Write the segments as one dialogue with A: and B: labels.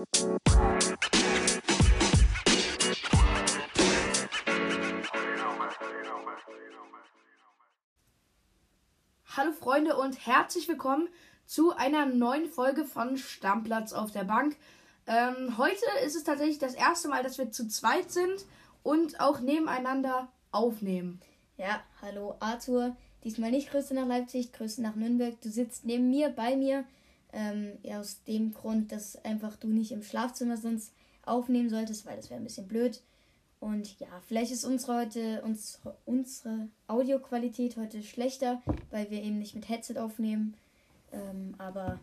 A: Hallo Freunde und herzlich willkommen zu einer neuen Folge von Stammplatz auf der Bank. Ähm, heute ist es tatsächlich das erste Mal, dass wir zu zweit sind und auch nebeneinander aufnehmen.
B: Ja, hallo Arthur. Diesmal nicht Grüße nach Leipzig, Grüße nach Nürnberg. Du sitzt neben mir, bei mir. Ähm, ja, aus dem Grund, dass einfach du nicht im Schlafzimmer sonst aufnehmen solltest, weil das wäre ein bisschen blöd. Und ja, vielleicht ist unsere heute unsere, unsere Audioqualität heute schlechter, weil wir eben nicht mit Headset aufnehmen. Ähm, aber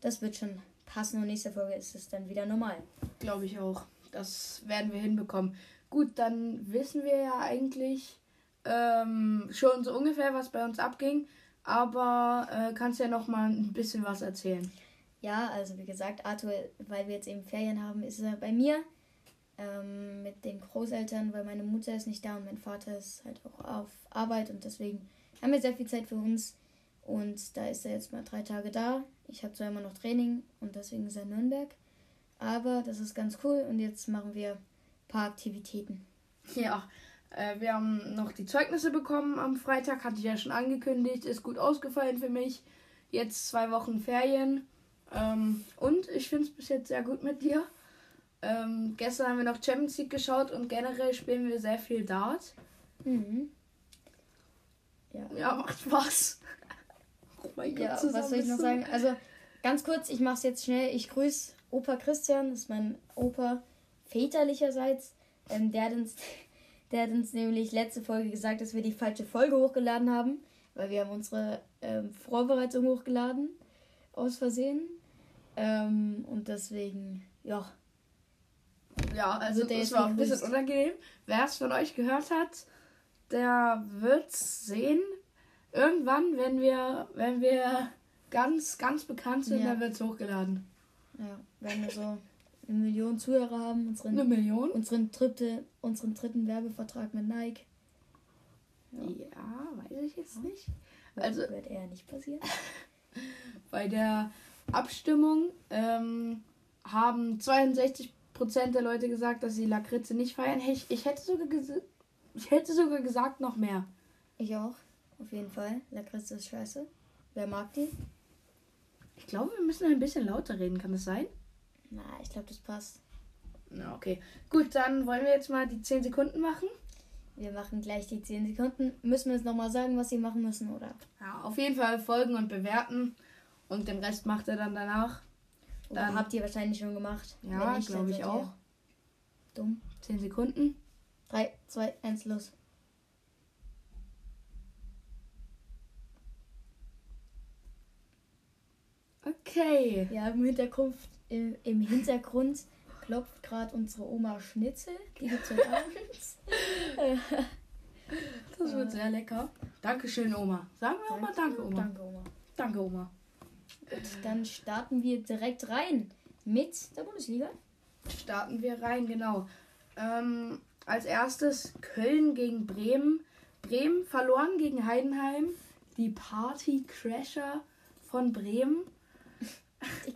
B: das wird schon passen und nächste Folge ist es dann wieder normal.
A: Glaube ich auch. Das werden wir hinbekommen. Gut, dann wissen wir ja eigentlich ähm, schon so ungefähr, was bei uns abging. Aber äh, kannst ja noch mal ein bisschen was erzählen.
B: Ja, also wie gesagt, Arthur, weil wir jetzt eben Ferien haben, ist er bei mir ähm, mit den Großeltern, weil meine Mutter ist nicht da und mein Vater ist halt auch auf Arbeit und deswegen haben wir sehr viel Zeit für uns. Und da ist er jetzt mal drei Tage da. Ich habe zwar immer noch Training und deswegen ist er in Nürnberg. Aber das ist ganz cool und jetzt machen wir ein paar Aktivitäten.
A: Ja, äh, wir haben noch die Zeugnisse bekommen am Freitag, hatte ich ja schon angekündigt. Ist gut ausgefallen für mich. Jetzt zwei Wochen Ferien. Ähm, und ich finde es bis jetzt sehr gut mit dir. Ähm, gestern haben wir noch Champions League geschaut und generell spielen wir sehr viel Dart.
B: Mhm.
A: Ja, ja macht Spaß.
B: oh mein Gott, ja, was soll ich noch sagen? Also ganz kurz, ich mache es jetzt schnell. Ich grüße Opa Christian, das ist mein Opa väterlicherseits. Ähm, der, hat uns, der hat uns nämlich letzte Folge gesagt, dass wir die falsche Folge hochgeladen haben, weil wir haben unsere ähm, Vorbereitung hochgeladen aus Versehen. Ähm, und deswegen, ja,
A: ja, also, das war ein bisschen unangenehm. Wer es von euch gehört hat, der wird sehen. Irgendwann, wenn wir, wenn wir ganz, ganz bekannt sind, ja. dann wird es hochgeladen.
B: Ja, wenn wir so eine Million Zuhörer haben,
A: unseren, eine Million?
B: Unseren, dritte, unseren dritten Werbevertrag mit Nike.
A: Ja, ja weiß ich jetzt nicht.
B: Also wird eher nicht passieren.
A: bei der Abstimmung ähm, haben 62 Prozent der Leute gesagt, dass sie Lakritze nicht feiern. Ich, ich, hätte sogar ich hätte sogar gesagt, noch mehr.
B: Ich auch. Auf jeden Fall. Lakritze ist scheiße. Wer mag die?
A: Ich glaube, wir müssen ein bisschen lauter reden. Kann das sein?
B: Na, ich glaube, das passt.
A: Na, okay. Gut, dann wollen wir jetzt mal die 10 Sekunden machen.
B: Wir machen gleich die 10 Sekunden. Müssen wir jetzt nochmal sagen, was sie machen müssen, oder?
A: Ja, auf jeden Fall folgen und bewerten. Und den Rest macht er dann danach.
B: Dann habt ihr wahrscheinlich schon gemacht.
A: Ja, glaube ich auch.
B: Dumm.
A: 10 Sekunden.
B: 3, 2, 1, los.
A: Okay.
B: Ja, im Hintergrund, im, im Hintergrund klopft gerade unsere Oma Schnitzel. Die gibt es heute Abend.
A: das wird sehr lecker. Dankeschön, Oma. Sagen wir auch mal Danke, Oma.
B: Danke, Oma.
A: Danke, Oma.
B: Gut, dann starten wir direkt rein mit der Bundesliga.
A: Starten wir rein, genau. Ähm, als erstes Köln gegen Bremen. Bremen verloren gegen Heidenheim. Die Party-Crasher von Bremen.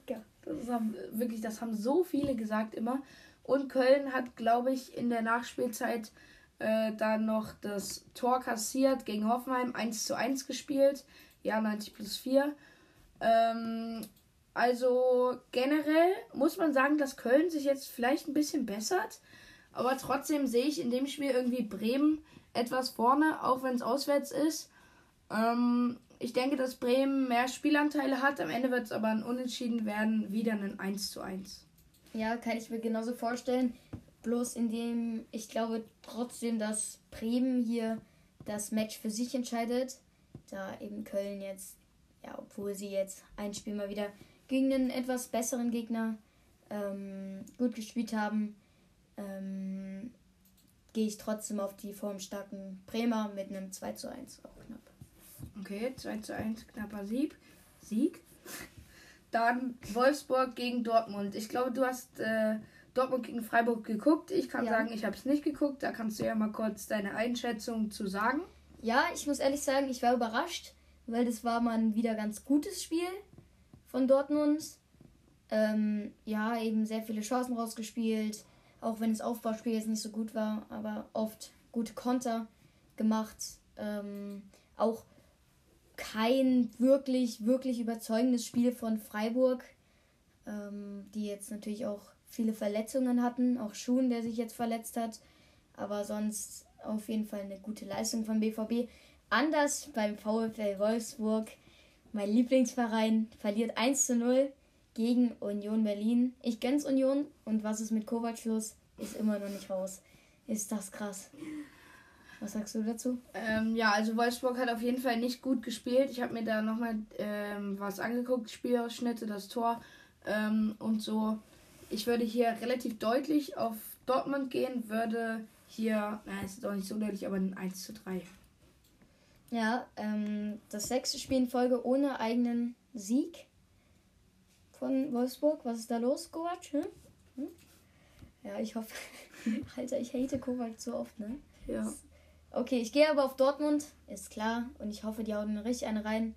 A: Das haben, wirklich, das haben so viele gesagt immer. Und Köln hat, glaube ich, in der Nachspielzeit äh, dann noch das Tor kassiert gegen Hoffenheim 1 zu 1 gespielt. Ja, 90 plus 4. Ähm, also generell muss man sagen, dass Köln sich jetzt vielleicht ein bisschen bessert. Aber trotzdem sehe ich in dem Spiel irgendwie Bremen etwas vorne, auch wenn es auswärts ist. Ähm, ich denke, dass Bremen mehr Spielanteile hat. Am Ende wird es aber ein Unentschieden werden, wieder ein 1 zu 1.
B: Ja, kann ich mir genauso vorstellen. Bloß indem ich glaube trotzdem, dass Bremen hier das Match für sich entscheidet. Da eben Köln jetzt ja, obwohl sie jetzt ein Spiel mal wieder gegen einen etwas besseren Gegner ähm, gut gespielt haben, ähm, gehe ich trotzdem auf die formstarken Bremer mit einem 2 zu 1 auch knapp.
A: Okay, 2 zu 1 knapper Sieg. Sieg. Dann Wolfsburg gegen Dortmund. Ich glaube, du hast äh, Dortmund gegen Freiburg geguckt. Ich kann ja. sagen, ich habe es nicht geguckt. Da kannst du ja mal kurz deine Einschätzung zu sagen.
B: Ja, ich muss ehrlich sagen, ich war überrascht weil das war mal ein wieder ganz gutes Spiel von Dortmund. Ähm, ja, eben sehr viele Chancen rausgespielt, auch wenn das Aufbauspiel jetzt nicht so gut war, aber oft gute Konter gemacht. Ähm, auch kein wirklich, wirklich überzeugendes Spiel von Freiburg, ähm, die jetzt natürlich auch viele Verletzungen hatten, auch Schuhen, der sich jetzt verletzt hat, aber sonst auf jeden Fall eine gute Leistung von BVB. Anders beim VfL Wolfsburg, mein Lieblingsverein, verliert 1 zu 0 gegen Union Berlin. Ich gönn's Union und was ist mit Kovac los? Ist immer noch nicht raus. Ist das krass. Was sagst du dazu?
A: Ähm, ja, also Wolfsburg hat auf jeden Fall nicht gut gespielt. Ich habe mir da nochmal ähm, was angeguckt, Spielausschnitte, das Tor ähm, und so. Ich würde hier relativ deutlich auf Dortmund gehen, würde hier, na, ist doch nicht so deutlich, aber ein 1 zu 3.
B: Ja, ähm, das sechste Spiel in Folge ohne eigenen Sieg von Wolfsburg. Was ist da los, Kovac? Hm? Hm? Ja, ich hoffe. Alter, ich hate Kovac so oft, ne?
A: Ja.
B: Okay, ich gehe aber auf Dortmund, ist klar. Und ich hoffe, die hauen richtig eine rein.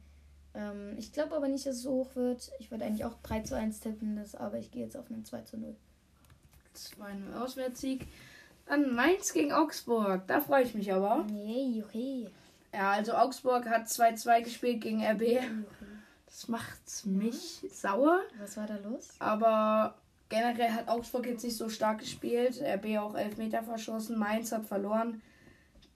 B: Ähm, ich glaube aber nicht, dass es so hoch wird. Ich würde eigentlich auch 3 zu 1 tippen, das, aber ich gehe jetzt auf einen 2 zu 0.
A: 2-0 Auswärtssieg. Dann Mainz gegen Augsburg. Da freue ich mich aber.
B: Nee, okay.
A: Ja, also Augsburg hat 2-2 gespielt gegen RB.
B: okay.
A: Das macht mich sauer.
B: Was war da los?
A: Aber generell hat Augsburg jetzt nicht so stark gespielt. RB auch elf Meter verschossen. Mainz hat verloren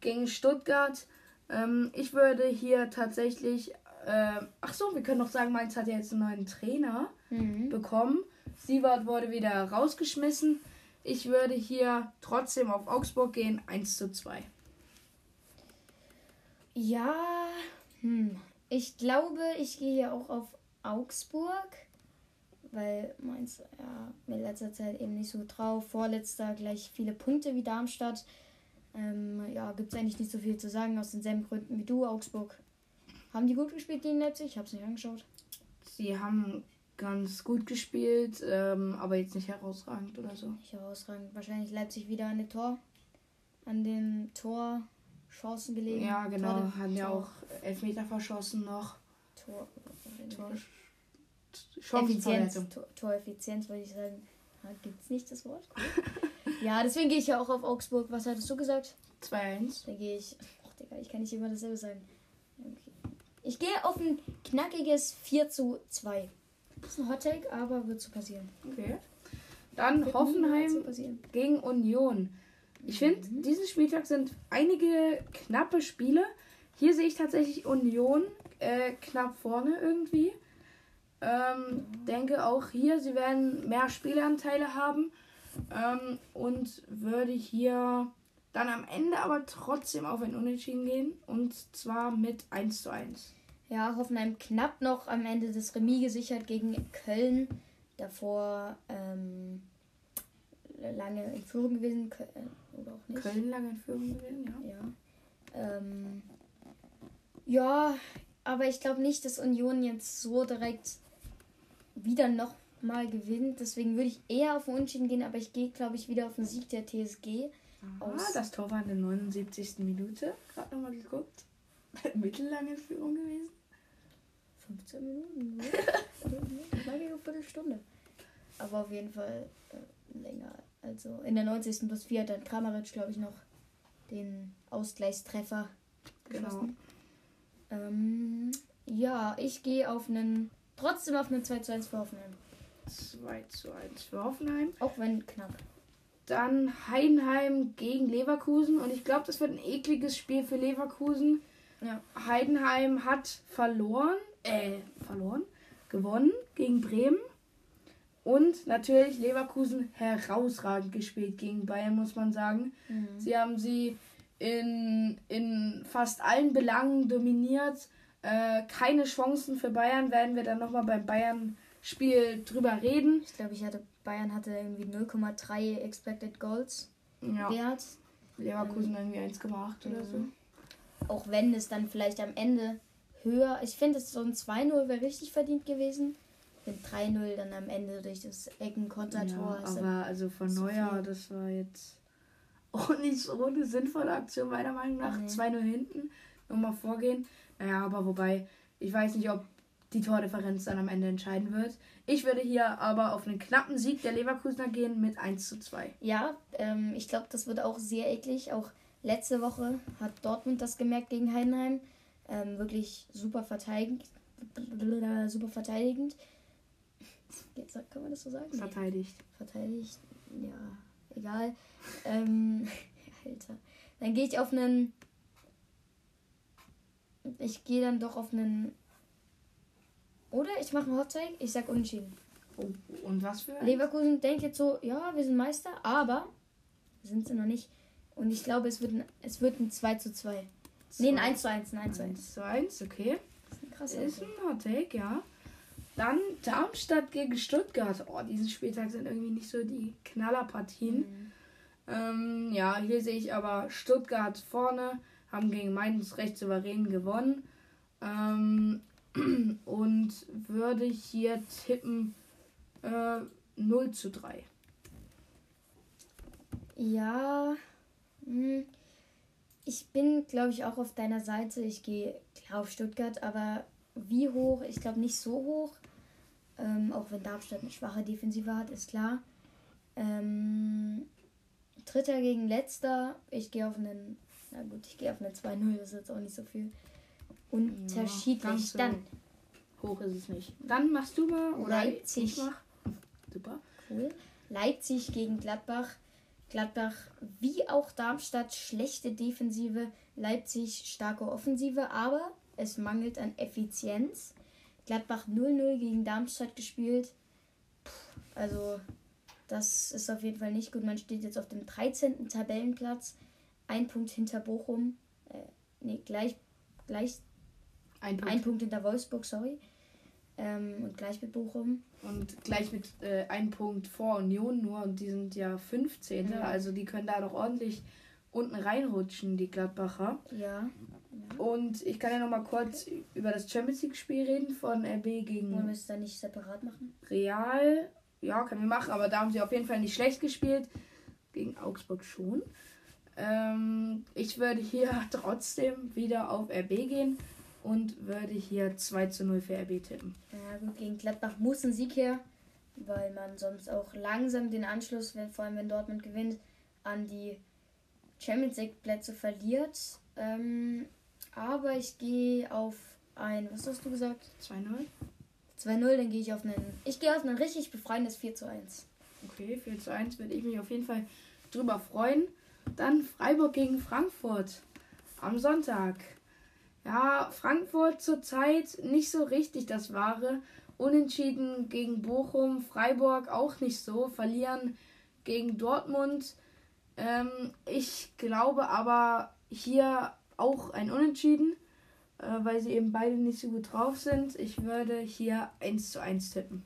A: gegen Stuttgart. Ähm, ich würde hier tatsächlich. Äh, ach so, wir können noch sagen, Mainz hat ja jetzt einen neuen Trainer
B: Mhm.
A: bekommen. Sievert wurde wieder rausgeschmissen. Ich würde hier trotzdem auf Augsburg gehen. 1 zu 2.
B: Ja, hm. ich glaube, ich gehe hier auch auf Augsburg, weil Mainz ja, in letzter Zeit eben nicht so drauf. Vorletzter gleich viele Punkte wie Darmstadt. Ähm, ja, gibt es eigentlich nicht so viel zu sagen aus denselben Gründen wie du, Augsburg. Haben die gut gespielt gegen Leipzig? Ich habe es nicht angeschaut.
A: Sie haben ganz gut gespielt, ähm, aber jetzt nicht herausragend oder so.
B: Nicht herausragend. Wahrscheinlich Leipzig wieder an den Tor. An den Torchancen gelegen.
A: Ja, genau.
B: Tor,
A: Haben ja
B: Tor-
A: auch Elfmeter verschossen noch.
B: Tor,
A: Tor,
B: Effizienz. Tor, Toreffizienz, wollte ich sagen. Gibt es nicht das Wort? Cool. ja, deswegen gehe ich ja auch auf Augsburg. Was hattest du gesagt?
A: 2-1.
B: Da gehe ich. Ach, Digga, ich kann nicht immer dasselbe sagen. Okay. Ich gehe auf ein knackiges 4 zu 2. Das ist ein Hot Take, aber wird so passieren.
A: Okay. Dann
B: Wird
A: Hoffenheim
B: passieren.
A: gegen Union. Ich finde, diesen Spieltag sind einige knappe Spiele. Hier sehe ich tatsächlich Union äh, knapp vorne irgendwie. Ähm, denke auch hier, sie werden mehr Spielanteile haben. Ähm, und würde hier dann am Ende aber trotzdem auf ein Unentschieden gehen. Und zwar mit 1 zu 1.
B: Ja, Hoffenheim knapp noch am Ende das Remis gesichert gegen Köln. Davor ähm, lange in Führung gewesen. Kö- äh, Oder auch nicht.
A: Köln lange in Führung gewesen, ja.
B: Ja. Ähm, ja, aber ich glaube nicht, dass Union jetzt so direkt wieder noch mal gewinnt. Deswegen würde ich eher auf den Unentschieden gehen, aber ich gehe, glaube ich, wieder auf den Sieg der TSG.
A: Ah,
B: Aus-
A: das Tor war in der 79. Minute. Gerade nochmal geguckt. Mittellange Führung gewesen.
B: 15 Minuten. Knackige Viertelstunde. Aber auf jeden Fall äh, länger. Also in der 90. plus 4 hat dann Kramaric, glaube ich, noch den Ausgleichstreffer
A: Genau.
B: geschossen. Ähm, ja, ich gehe auf einen, trotzdem auf einen 2 zu 1 für Hoffenheim.
A: 2 zu 1 für Hoffenheim.
B: Auch wenn knapp.
A: Dann Heidenheim gegen Leverkusen. Und ich glaube, das wird ein ekliges Spiel für Leverkusen.
B: Ja.
A: Heidenheim hat verloren. Äh, verloren? Gewonnen gegen Bremen. Und natürlich Leverkusen herausragend gespielt gegen Bayern, muss man sagen.
B: Mhm.
A: Sie haben sie in, in fast allen Belangen dominiert. Äh, keine Chancen für Bayern. Werden wir dann nochmal beim Bayern-Spiel drüber reden.
B: Ich glaube, ich hatte Bayern hatte irgendwie 0,3 Expected Goals
A: Ja.
B: Wert.
A: Leverkusen irgendwie 1,8 oder so.
B: Mhm. Auch wenn es dann vielleicht am Ende höher. Ich finde, es so ein 2-0 wäre richtig verdient gewesen. Wenn 3-0 dann am Ende durch das Ecken-Kontertor
A: Ja, aber also von
B: zu
A: Neuer,
B: viel.
A: das war jetzt auch nicht so eine sinnvolle Aktion, meiner Meinung nach.
B: Nee.
A: 2-0 hinten, nochmal vorgehen. Naja, aber wobei, ich weiß nicht, ob die Tordifferenz dann am Ende entscheiden wird. Ich würde hier aber auf einen knappen Sieg der Leverkusener gehen mit 1 zu 2.
B: Ja, ähm, ich glaube, das wird auch sehr eklig. Auch letzte Woche hat Dortmund das gemerkt gegen Heidenheim. Ähm, wirklich super verteidigend. Super verteidigend. Jetzt kann man das so sagen?
A: Verteidigt.
B: Verteidigt, ja, egal. Ähm, Alter. Dann gehe ich auf einen. Ich gehe dann doch auf einen. Oder ich mache einen Hot Take, ich sag unentschieden.
A: Oh, und was für?
B: Leverkusen denkt jetzt so, ja, wir sind Meister, aber sind sie noch nicht. Und ich glaube, es wird ein, es wird ein 2 zu 2. Nee, ein 1 zu 1, ein 1 zu 1.
A: 1 zu 1, okay.
B: Das ist ein krasser
A: Ist ein Hot Take, ja. Dann Darmstadt gegen Stuttgart. Oh, diesen Spieltag sind irgendwie nicht so die Knallerpartien.
B: Mhm.
A: Ähm, ja, hier sehe ich aber Stuttgart vorne, haben gegen Mainz recht souverän gewonnen. Ähm, und würde hier tippen äh, 0 zu 3.
B: Ja, hm, ich bin, glaube ich, auch auf deiner Seite. Ich gehe auf Stuttgart, aber wie hoch? Ich glaube nicht so hoch. Ähm, auch wenn Darmstadt eine schwache Defensive hat, ist klar. Ähm, Dritter gegen Letzter. Ich gehe auf einen, na gut, ich gehe auf einen 2-0, das ist jetzt auch nicht so viel. Unterschiedlich.
A: so
B: Dann
A: Hoch ist es nicht. Dann machst du mal oder
B: Leipzig.
A: Super.
B: Cool. Leipzig gegen Gladbach. Gladbach wie auch Darmstadt schlechte Defensive, Leipzig starke Offensive, aber es mangelt an Effizienz. Gladbach 0-0 gegen Darmstadt gespielt. Puh, also das ist auf jeden Fall nicht gut. Man steht jetzt auf dem 13. Tabellenplatz, ein Punkt hinter Bochum. Äh, nee, gleich, gleich
A: Ein Punkt.
B: ein Punkt hinter Wolfsburg, sorry. Ähm, und gleich mit Bochum.
A: Und gleich mit äh, einem Punkt vor Union nur und die sind ja 15.
B: Ja.
A: Also die können da noch ordentlich unten reinrutschen, die Gladbacher.
B: Ja.
A: Und ich kann ja noch mal kurz über das Champions League Spiel reden von RB
B: Wollen wir
A: gegen
B: es dann nicht separat machen?
A: Real. Ja, können wir machen, aber da haben sie auf jeden Fall nicht schlecht gespielt. Gegen Augsburg schon. Ähm, ich würde hier trotzdem wieder auf RB gehen und würde hier 2 zu 0 für RB tippen.
B: Ja, gut, gegen Gladbach muss ein Sieg her, weil man sonst auch langsam den Anschluss, wenn, vor allem wenn Dortmund gewinnt, an die Champions League Plätze verliert. Ähm, aber ich gehe auf ein, was hast du gesagt?
A: 2-0.
B: 2-0, dann gehe ich auf einen, ich gehe auf ein richtig befreiendes 4 zu 1.
A: Okay, 4 zu 1 würde ich mich auf jeden Fall drüber freuen. Dann Freiburg gegen Frankfurt am Sonntag. Ja, Frankfurt zurzeit nicht so richtig das Wahre. Unentschieden gegen Bochum, Freiburg auch nicht so. Verlieren gegen Dortmund. Ähm, ich glaube aber hier auch ein Unentschieden, äh, weil sie eben beide nicht so gut drauf sind. Ich würde hier 1 zu 1 tippen.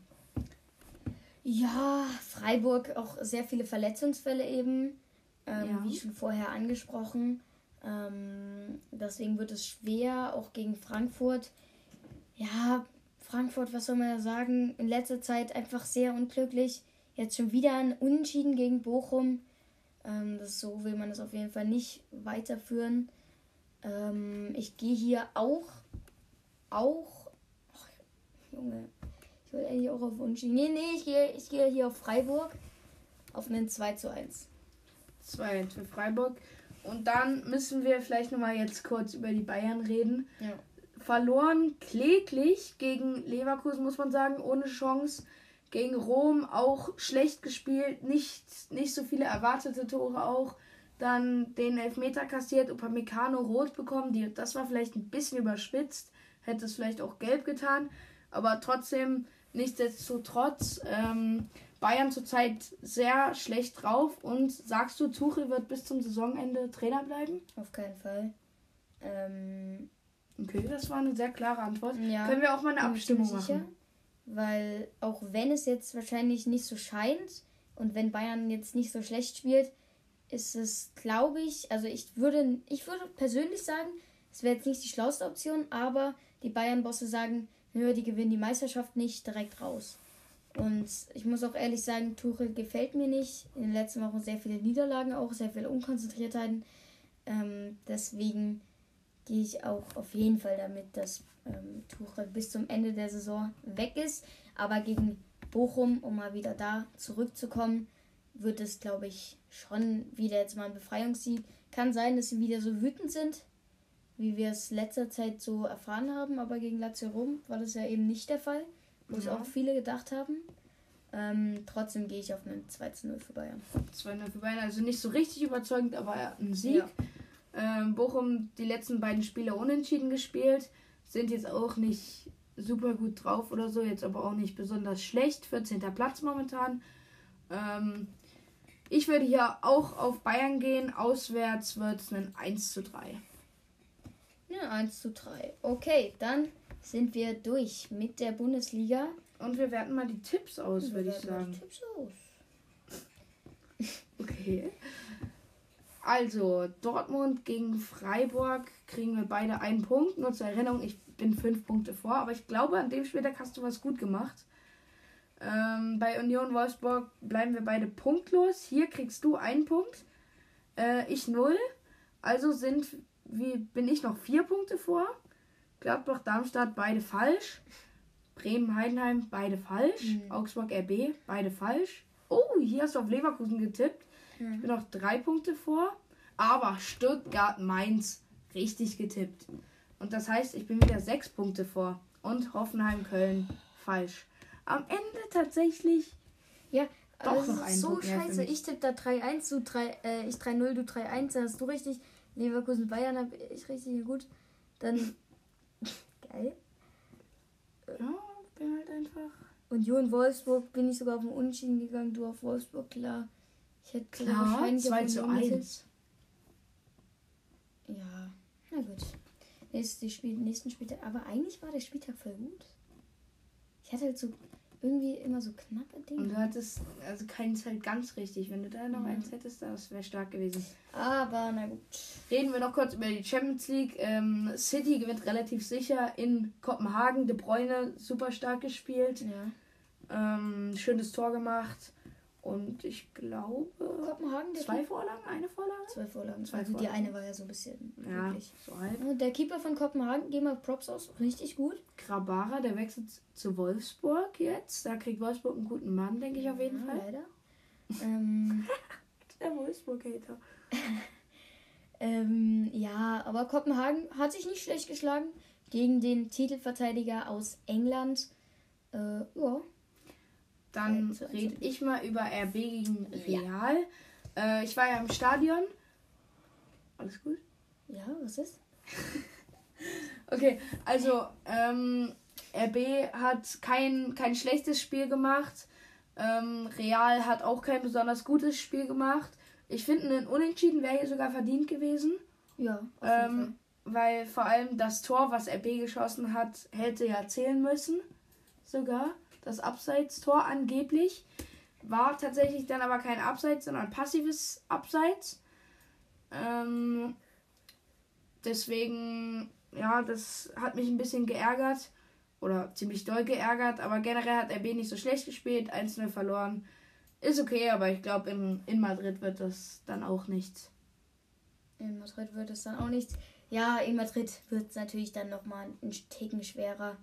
B: Ja, Freiburg auch sehr viele Verletzungsfälle eben, ähm,
A: Ja.
B: wie schon vorher angesprochen. Ähm, deswegen wird es schwer, auch gegen Frankfurt. Ja, Frankfurt, was soll man da sagen? In letzter Zeit einfach sehr unglücklich. Jetzt schon wieder ein Unentschieden gegen Bochum. Ähm, das so will man das auf jeden Fall nicht weiterführen. Ähm, ich gehe hier auch, auch, ach, Junge, ich will eigentlich auch auf Unentschieden. Nee, nee, ich gehe, ich gehe hier auf Freiburg auf einen 2 zu 1.
A: 2 für Freiburg. Und dann müssen wir vielleicht nochmal jetzt kurz über die Bayern reden.
B: Ja.
A: Verloren kläglich gegen Leverkusen, muss man sagen, ohne Chance. Gegen Rom auch schlecht gespielt, nicht, nicht so viele erwartete Tore auch. Dann den Elfmeter kassiert, Upamecano rot bekommen. Die, das war vielleicht ein bisschen überspitzt, hätte es vielleicht auch gelb getan. Aber trotzdem, nichtsdestotrotz, ähm, Bayern zurzeit sehr schlecht drauf. Und sagst du, Tuchel wird bis zum Saisonende Trainer bleiben?
B: Auf keinen Fall. Ähm,
A: Okay, das war eine sehr klare Antwort.
B: ja.
A: Können wir auch mal eine
B: bin mir
A: Abstimmung
B: sicher,
A: machen?
B: Weil auch wenn es jetzt wahrscheinlich nicht so scheint und wenn Bayern jetzt nicht so schlecht spielt, ist es, glaube ich, also ich würde, ich würde persönlich sagen, es wäre jetzt nicht die schlauste Option, aber die Bayern-Bosse sagen, nö, die gewinnen die Meisterschaft nicht direkt raus. Und ich muss auch ehrlich sagen, Tuchel gefällt mir nicht. In den letzten Wochen sehr viele Niederlagen auch, sehr viele Unkonzentriertheiten. Ähm, deswegen gehe ich auch auf jeden Fall damit, dass ähm, Tuchel bis zum Ende der Saison weg ist. Aber gegen Bochum, um mal wieder da zurückzukommen, wird es, glaube ich, schon wieder jetzt mal ein Befreiungssieg. Kann sein, dass sie wieder so wütend sind, wie wir es letzter Zeit so erfahren haben, aber gegen Lazio Rom war das ja eben nicht der Fall, wo es
A: Ja.
B: auch viele gedacht haben. Ähm, trotzdem gehe ich auf einen 2 zu 0 für Bayern.
A: 2-0 für Bayern, also nicht so richtig überzeugend, aber ein Sieg. Ähm, Bochum die letzten beiden Spiele unentschieden gespielt, sind jetzt auch nicht super gut drauf oder so, jetzt aber auch nicht besonders schlecht. 14. Platz momentan. Ähm, ich würde hier auch auf Bayern gehen. Auswärts wird es ein 1 zu 3.
B: Ja, 1 zu 3. Okay, dann sind wir durch mit der Bundesliga.
A: Und wir werten mal die Tipps aus, würde ich sagen.
B: Tipps aus.
A: Okay. Also, Dortmund gegen Freiburg kriegen wir beide einen Punkt. Nur zur Erinnerung, ich bin fünf Punkte vor, aber ich glaube, an dem Spieltag hast du was gut gemacht. Ähm, bei Union Wolfsburg bleiben wir beide punktlos. Hier kriegst du einen Punkt, äh, ich null. Also sind, wie bin ich noch vier Punkte vor. Gladbach, Darmstadt, beide falsch. Bremen, Heidenheim, beide falsch.
B: Mhm.
A: Augsburg, RB, beide falsch. Oh, hier hast du auf Leverkusen getippt.
B: Mhm.
A: Ich bin noch drei Punkte vor. Aber Stuttgart, Mainz, richtig getippt. Und das heißt, ich bin wieder sechs Punkte vor. Und Hoffenheim, Köln, falsch. Am Ende tatsächlich.
B: Ja,
A: Doch noch
B: ist
A: einen
B: so scheiße. Ich tippe da 3-1, du 3, äh, ich 3-0, du 3-1, da hast du richtig. Leverkusen, Bayern habe ich richtig gut. Dann. Geil.
A: Ja, bin halt einfach.
B: Union Wolfsburg bin ich sogar auf den Unentschieden gegangen, du auf Wolfsburg, klar. Ich hätte
A: Klar,
B: wahrscheinlich
A: 2
B: auf
A: zu
B: Union getippt.
A: 1.
B: Ja, na gut. Nächste Spiel, nächsten Spieltag. Aber eigentlich war der Spieltag voll gut. Ich hatte halt so irgendwie immer so knappe
A: Und
B: Dinge.
A: du hattest also keins halt ganz richtig. Wenn du da noch
B: Ja.
A: eins hättest, das wäre stark gewesen.
B: Aber na gut.
A: Reden wir noch kurz über die Champions League. Ähm, City gewinnt relativ sicher in Kopenhagen. De Bruyne super stark gespielt.
B: Ja.
A: Ähm, schönes Tor gemacht. Und ich glaube,
B: Kopenhagen, der
A: zwei
B: Keeper-
A: Vorlagen, eine Vorlage?
B: Zwei Vorlagen.
A: Zwei
B: also die
A: Vorlagen.
B: eine war ja so ein bisschen
A: Ja,
B: glücklich.
A: so halb.
B: Und Der Keeper von Kopenhagen, gehen wir Props aus, richtig gut.
A: Grabara, der wechselt zu Wolfsburg jetzt. Da kriegt Wolfsburg einen guten Mann, denke ich auf jeden
B: ja,
A: Fall.
B: Leider. ähm,
A: Der Wolfsburg-Hater.
B: ähm, ja, aber Kopenhagen hat sich nicht schlecht geschlagen gegen den Titelverteidiger aus England. Äh, ja.
A: Dann
B: eins.
A: rede ich mal über RB gegen
B: Ja.
A: Real. Äh, ich war ja im Stadion. Alles gut?
B: Ja, was ist?
A: Okay, also ähm, RB hat kein, kein schlechtes Spiel gemacht. Ähm, Real hat auch kein besonders gutes Spiel gemacht. Ich finde, ein Unentschieden wäre hier sogar verdient gewesen.
B: Ja,
A: Ähm, weil vor allem das Tor, was RB geschossen hat, hätte ja zählen müssen. Sogar. Das Abseits-Tor angeblich. War tatsächlich dann aber kein Abseits, sondern passives Abseits. Ähm, deswegen, ja, das hat mich ein bisschen geärgert. Oder ziemlich doll geärgert. Aber generell hat RB nicht so schlecht gespielt. 1-0 verloren. Ist okay, aber ich glaube, in, in Madrid wird das dann auch nichts.
B: In Madrid wird es dann auch nichts. Ja, in Madrid wird es natürlich dann nochmal ein Ticken schwerer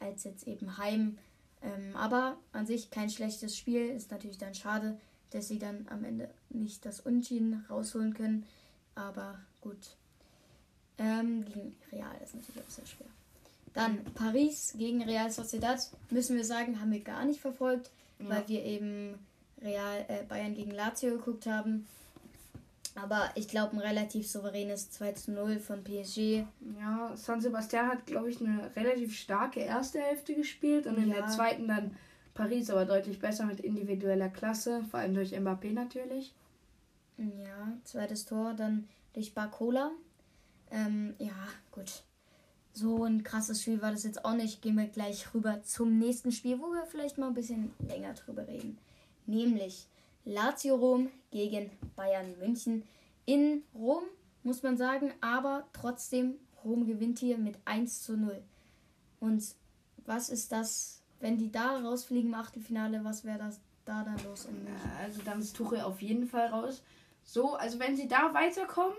B: als jetzt eben heim. Ähm, aber an sich kein schlechtes Spiel. Ist natürlich dann schade, dass sie dann am Ende nicht das Unentschieden rausholen können. Aber gut. Ähm, gegen Real ist natürlich auch sehr schwer. Dann Paris gegen Real Sociedad. Müssen wir sagen, haben wir gar nicht verfolgt, weil wir eben Real äh, Bayern gegen Lazio geguckt haben. Aber ich glaube, ein relativ souveränes 2 zu 0 von PSG.
A: Ja, San Sebastian hat, glaube ich, eine relativ starke erste Hälfte gespielt und in
B: Ja.
A: der zweiten dann Paris aber deutlich besser mit individueller Klasse, vor allem durch Mbappé natürlich.
B: Ja, zweites Tor dann durch Barcola. Ähm, ja, gut. So ein krasses Spiel war das jetzt auch nicht. Gehen wir gleich rüber zum nächsten Spiel, wo wir vielleicht mal ein bisschen länger drüber reden. Nämlich Lazio Rom gegen Bayern München. In Rom, muss man sagen, aber trotzdem, Rom gewinnt hier mit 1 zu 0. Und was ist das, wenn die da rausfliegen im Achtelfinale, was wäre das da dann los?
A: Also dann ist Tuchel auf jeden Fall raus. So, also wenn sie da weiterkommen,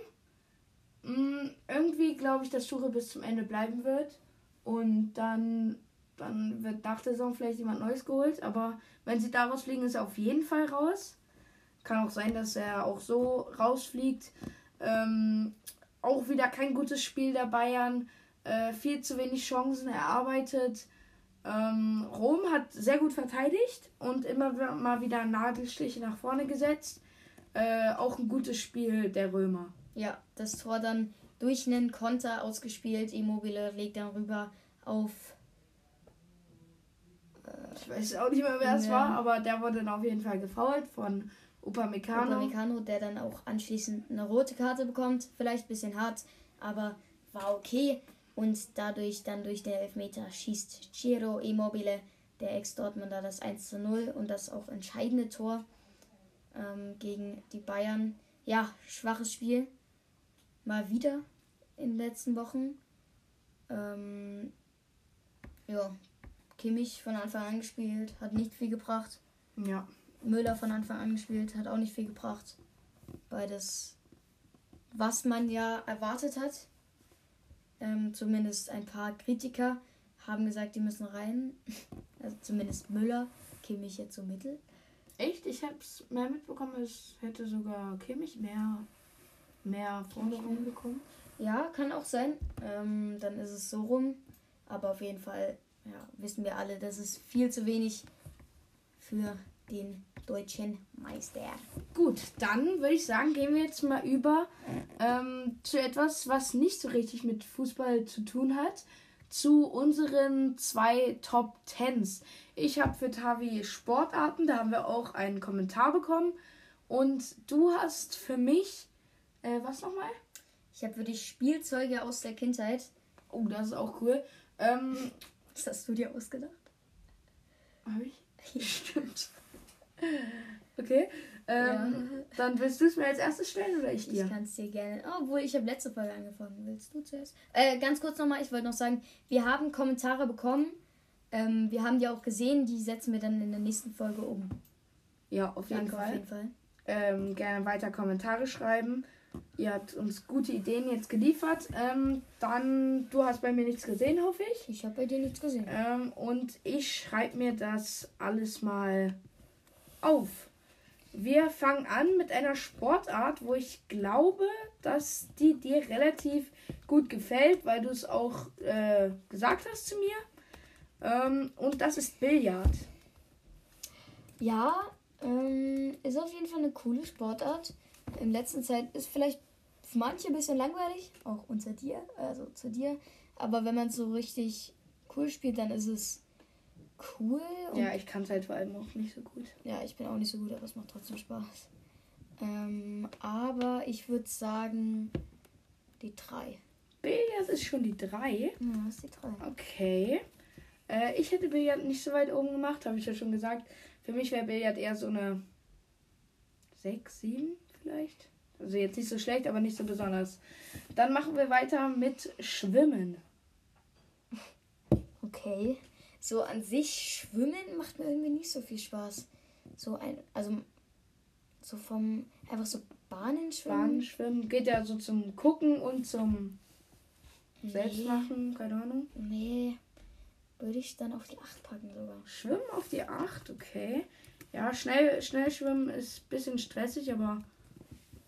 A: mm, irgendwie glaube ich, dass Tuchel bis zum Ende bleiben wird. Und dann, dann wird nach der Saison vielleicht jemand Neues geholt. Aber wenn sie daraus fliegen, ist er auf jeden Fall raus. Kann auch sein, dass er auch so rausfliegt. Ähm, auch wieder kein gutes Spiel der Bayern. Äh, viel zu wenig Chancen erarbeitet. Ähm, Rom hat sehr gut verteidigt und immer mal wieder Nadelstiche nach vorne gesetzt. Äh, auch ein gutes Spiel der Römer.
B: Ja, das Tor dann durch einen Konter ausgespielt. Immobile legt dann rüber auf.
A: Ich weiß auch nicht mehr, wer es ja. war, aber der wurde dann auf jeden Fall gefault von Upamecano.
B: Upamecano, der dann auch anschließend eine rote Karte bekommt. Vielleicht ein bisschen hart, aber war okay. Und dadurch dann durch den Elfmeter schießt Ciro Immobile, der Ex-Dortmunder, das 1 zu 0 und das auch entscheidende Tor ähm, gegen die Bayern. Ja, schwaches Spiel. Mal wieder in den letzten Wochen. Ähm, ja, Kimmich von Anfang an gespielt, hat nicht viel gebracht. Ja. Müller von Anfang an gespielt, hat auch nicht viel gebracht. Beides, was man ja erwartet hat. Ähm, zumindest ein paar Kritiker haben gesagt, die müssen rein. Also zumindest Müller, Kimmich jetzt so mittel.
A: Echt? Ich habe es mehr mitbekommen, es hätte sogar Kimmich mehr, mehr Forderungen bekommen.
B: Ja, kann auch sein. Ähm, dann ist es so rum. Aber auf jeden Fall ja, wissen wir alle, das ist viel zu wenig für den deutschen Meister.
A: Gut, dann würde ich sagen, gehen wir jetzt mal über ähm, zu etwas, was nicht so richtig mit Fußball zu tun hat. Zu unseren zwei Top Tens. Ich habe für Tavi Sportarten, da haben wir auch einen Kommentar bekommen. Und du hast für mich, äh, was nochmal?
B: Ich habe für dich Spielzeuge aus der Kindheit.
A: Oh, das ist auch cool. Ähm,
B: Was hast du dir ausgedacht?
A: Habe ich? Stimmt. Okay. Ähm, ja. Dann willst du es mir als erstes stellen oder ich dir?
B: Ich kann es dir gerne. Oh, obwohl, ich habe letzte Folge angefangen. Willst du zuerst? Äh, ganz kurz nochmal, ich wollte noch sagen, wir haben Kommentare bekommen. Ähm, wir haben die auch gesehen, die setzen wir dann in der nächsten Folge um.
A: Ja, auf jeden, Fall. Auf jeden Fall. Ähm, gerne weiter Kommentare schreiben. Ihr habt uns gute Ideen jetzt geliefert. Ähm, dann, du hast bei mir nichts gesehen, hoffe ich.
B: Ich habe bei dir nichts gesehen.
A: Ähm, und ich schreibe mir das alles mal auf. Wir fangen an mit einer Sportart, wo ich glaube, dass die dir relativ gut gefällt, weil du es auch äh, gesagt hast zu mir. Ähm, und das ist Billard.
B: Ja, ähm, ist auf jeden Fall eine coole Sportart. In letzter Zeit ist vielleicht für manche ein bisschen langweilig, auch unter dir, also zu dir. Aber wenn man es so richtig cool spielt, dann ist es cool.
A: ja, ich kann es halt vor allem auch nicht so gut.
B: Ja, ich bin auch nicht so gut, aber es macht trotzdem Spaß. Ähm, aber ich würde sagen, die 3.
A: Billard ist schon die 3?
B: Ja, ist die 3.
A: Okay. Äh, ich hätte Billard nicht so weit oben gemacht, habe ich ja schon gesagt. Für mich wäre Billard eher so eine 6, 7 vielleicht. Also jetzt nicht so schlecht, aber nicht so besonders. Dann machen wir weiter mit Schwimmen.
B: Okay so an sich schwimmen macht mir irgendwie nicht so viel Spaß. So ein, also so vom einfach so Bahnen schwimmen. Bahnen
A: schwimmen geht ja so zum Gucken und zum nee. Selbstmachen, keine Ahnung.
B: Nee, würde ich dann auf die 8 packen sogar.
A: Schwimmen auf die 8, okay. Ja, schnell, schnell schwimmen ist ein bisschen stressig, aber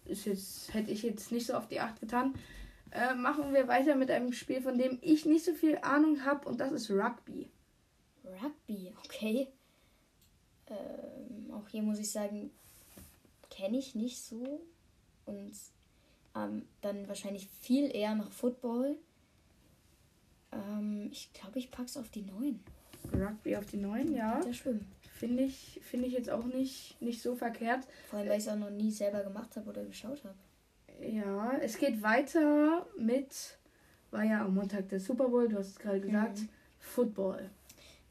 A: ist jetzt, hätte ich jetzt nicht so auf die 8 getan. Äh, machen wir weiter mit einem Spiel, von dem ich nicht so viel Ahnung habe, und das ist Rugby.
B: Rugby, okay. Ähm, auch hier muss ich sagen, kenne ich nicht so. Und ähm, dann wahrscheinlich viel eher nach Football. Ähm, ich glaube, ich pack's auf die 9.
A: Rugby auf die 9, ja. Der Schwimmen. Finde ich, find ich jetzt auch nicht, nicht so verkehrt.
B: Vor allem, weil ich es auch noch nie selber gemacht habe oder geschaut habe.
A: Ja, es geht weiter mit, war ja am Montag der Super Bowl, du hast es gerade gesagt, mhm. Football.